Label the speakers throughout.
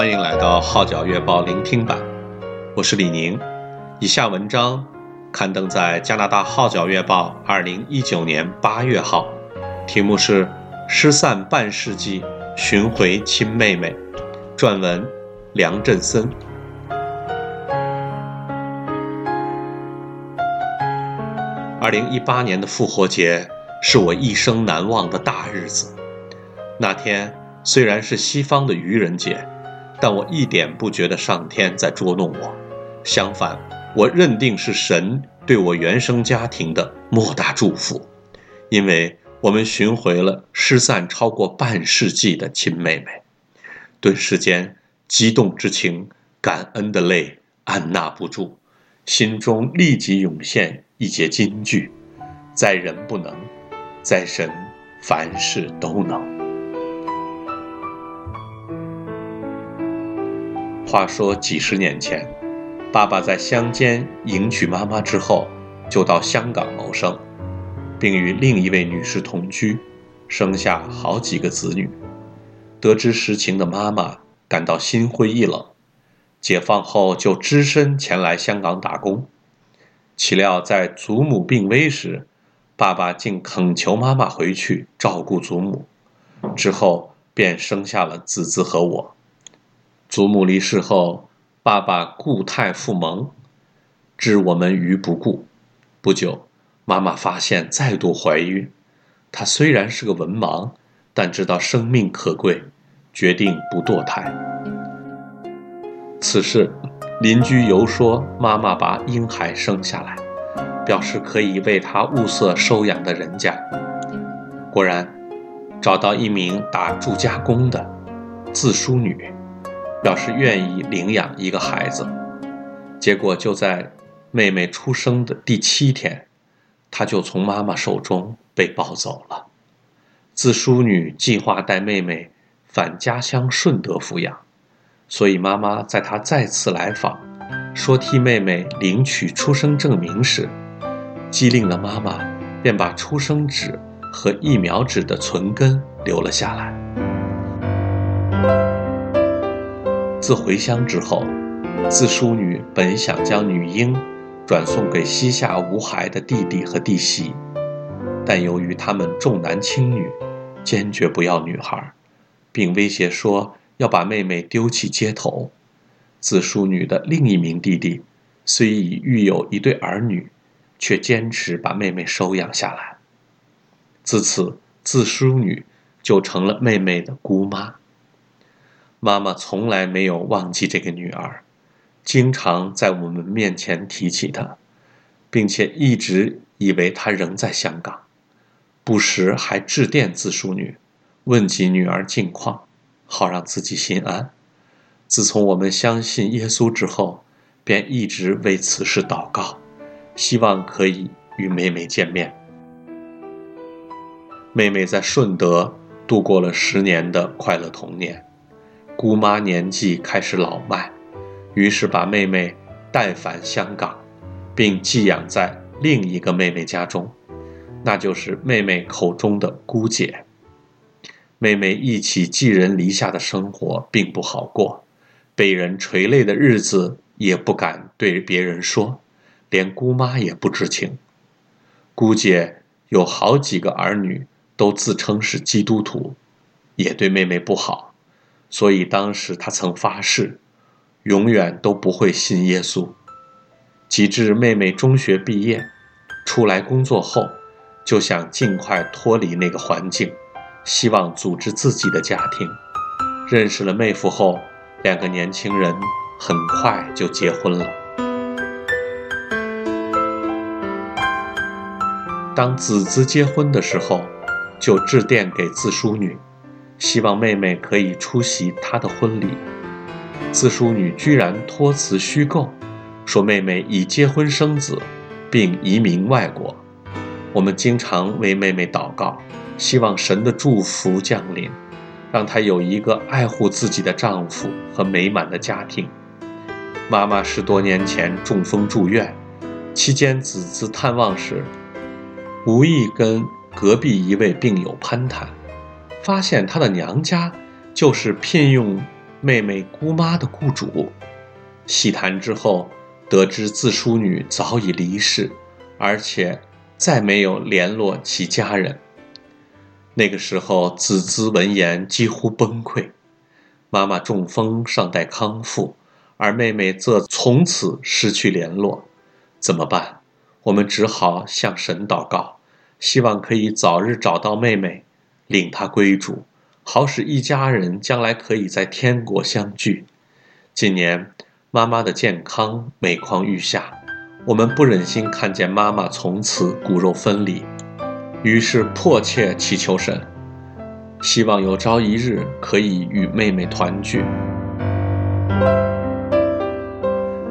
Speaker 1: 欢迎来到《号角月报》聆听版，我是李宁。以下文章刊登在加拿大《号角月报》二零一九年八月号，题目是《失散半世纪，寻回亲妹妹》，撰文梁振森。二零一八年的复活节是我一生难忘的大日子。那天虽然是西方的愚人节。但我一点不觉得上天在捉弄我，相反，我认定是神对我原生家庭的莫大祝福，因为我们寻回了失散超过半世纪的亲妹妹。顿时间，激动之情、感恩的泪按捺不住，心中立即涌现一节金句：在人不能，在神凡事都能。话说几十年前，爸爸在乡间迎娶妈妈之后，就到香港谋生，并与另一位女士同居，生下好几个子女。得知实情的妈妈感到心灰意冷，解放后就只身前来香港打工。岂料在祖母病危时，爸爸竟恳求妈妈回去照顾祖母，之后便生下了子子和我。祖母离世后，爸爸故态复萌，置我们于不顾。不久，妈妈发现再度怀孕。她虽然是个文盲，但知道生命可贵，决定不堕胎。此事，邻居游说妈妈把婴孩生下来，表示可以为她物色收养的人家。果然，找到一名打住家工的自梳女。表示愿意领养一个孩子，结果就在妹妹出生的第七天，她就从妈妈手中被抱走了。自梳女计划带妹妹返家乡顺德抚养，所以妈妈在她再次来访，说替妹妹领取出生证明时，机灵的妈妈便把出生纸和疫苗纸的存根留了下来。自回乡之后，自梳女本想将女婴转送给膝下无孩的弟弟和弟媳，但由于他们重男轻女，坚决不要女孩，并威胁说要把妹妹丢弃街头。自梳女的另一名弟弟虽已育有一对儿女，却坚持把妹妹收养下来。自此，自梳女就成了妹妹的姑妈。妈妈从来没有忘记这个女儿，经常在我们面前提起她，并且一直以为她仍在香港，不时还致电自梳女，问及女儿近况，好让自己心安。自从我们相信耶稣之后，便一直为此事祷告，希望可以与妹妹见面。妹妹在顺德度过了十年的快乐童年。姑妈年纪开始老迈，于是把妹妹带返香港，并寄养在另一个妹妹家中，那就是妹妹口中的姑姐。妹妹一起寄人篱下的生活并不好过，被人垂泪的日子也不敢对别人说，连姑妈也不知情。姑姐有好几个儿女，都自称是基督徒，也对妹妹不好。所以当时他曾发誓，永远都不会信耶稣。及至妹妹中学毕业，出来工作后，就想尽快脱离那个环境，希望组织自己的家庭。认识了妹夫后，两个年轻人很快就结婚了。当子子结婚的时候，就致电给自梳女。希望妹妹可以出席她的婚礼，自梳女居然托词虚构，说妹妹已结婚生子，并移民外国。我们经常为妹妹祷告，希望神的祝福降临，让她有一个爱护自己的丈夫和美满的家庭。妈妈十多年前中风住院，期间子子探望时，无意跟隔壁一位病友攀谈。发现她的娘家就是聘用妹妹姑妈的雇主。细谈之后，得知自淑女早已离世，而且再没有联络其家人。那个时候，子兹闻言几乎崩溃。妈妈中风尚待康复，而妹妹则从此失去联络。怎么办？我们只好向神祷告，希望可以早日找到妹妹，领她归主，好使一家人将来可以在天国相聚。近年妈妈的健康每况愈下，我们不忍心看见妈妈从此骨肉分离。于是迫切祈求神，希望有朝一日可以与妹妹团聚。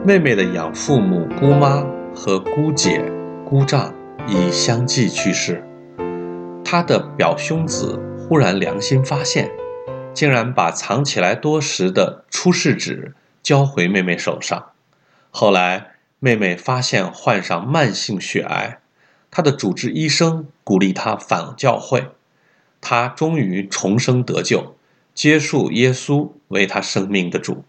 Speaker 1: 妹妹的养父母姑妈和姑姐、姑丈已相继去世，他的表兄子忽然良心发现，竟然把藏起来多时的出世纸交回妹妹手上。后来妹妹发现患上慢性血癌。他的主治医生鼓励他返教会，他终于重生得救，接受耶稣为他生命的主。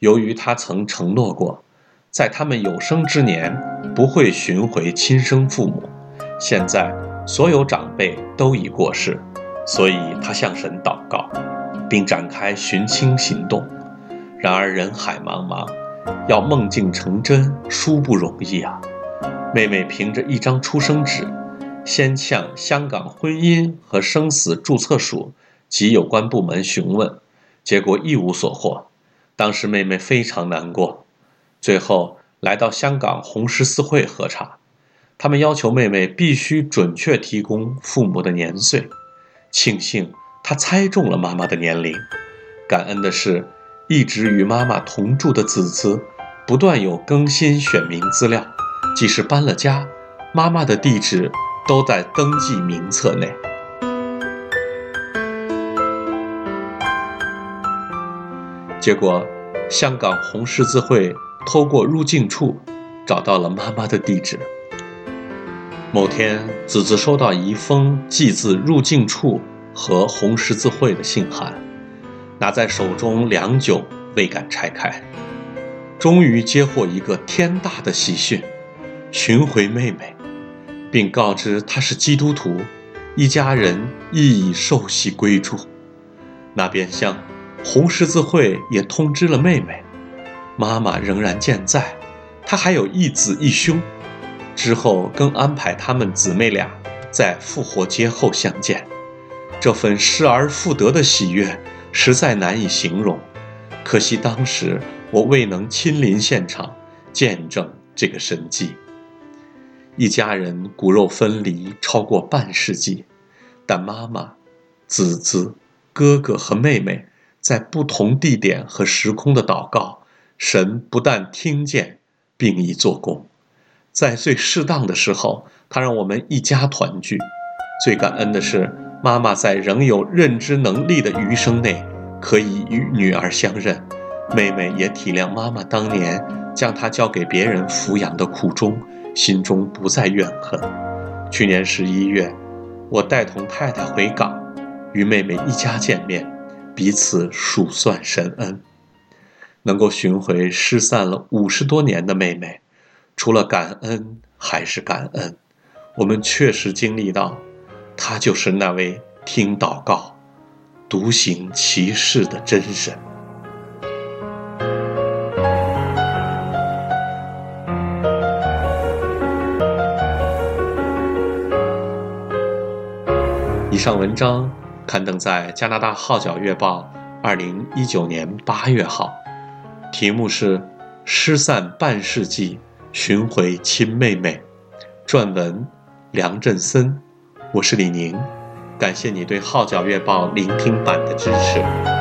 Speaker 1: 由于他曾承诺过，在他们有生之年不会寻回亲生父母，现在所有长辈都已过世，所以他向神祷告，并展开寻亲行动。然而人海茫茫，要梦境成真，殊不容易啊！妹妹凭着一张出生纸，先向香港婚姻和生死注册署及有关部门询问，结果一无所获。当时妹妹非常难过，最后来到香港红十字会核查，他们要求妹妹必须准确提供父母的年岁。庆幸她猜中了妈妈的年龄。感恩的是，一直与妈妈同住的子子不断有更新选民资料。即使搬了家，妈妈的地址都在登记名册内。结果，香港红十字会透过入境处找到了妈妈的地址。某天，子子收到一封寄自入境处和红十字会的信函，拿在手中良久未敢拆开，终于接获一个天大的喜讯。寻回妹妹，并告知她是基督徒，一家人亦已受洗归主。那边厢，红十字会也通知了妹妹，妈妈仍然健在，她还有一子一兄。之后更安排他们姊妹俩在复活节后相见。这份失而复得的喜悦实在难以形容。可惜当时我未能亲临现场见证这个神迹。一家人骨肉分离超过半世纪，但妈妈、子子、哥哥和妹妹在不同地点和时空的祷告，神不但听见，并已做工。在最适当的时候，他让我们一家团聚。最感恩的是，妈妈在仍有认知能力的余生内，可以与女儿相认。妹妹也体谅妈妈当年将她交给别人抚养的苦衷。心中不再怨恨。去年十一月，我带同太太回港，与妹妹一家见面，彼此数算神恩，能够寻回失散了五十多年的妹妹，除了感恩还是感恩。我们确实经历到，他就是那位听祷告、独行其事的真神。以上文章刊登在加拿大《号角月报》二零一九年八月号，题目是《失散半世纪，寻回亲妹妹》，撰文梁振森，我是李宁，感谢你对《号角月报》聆听版的支持。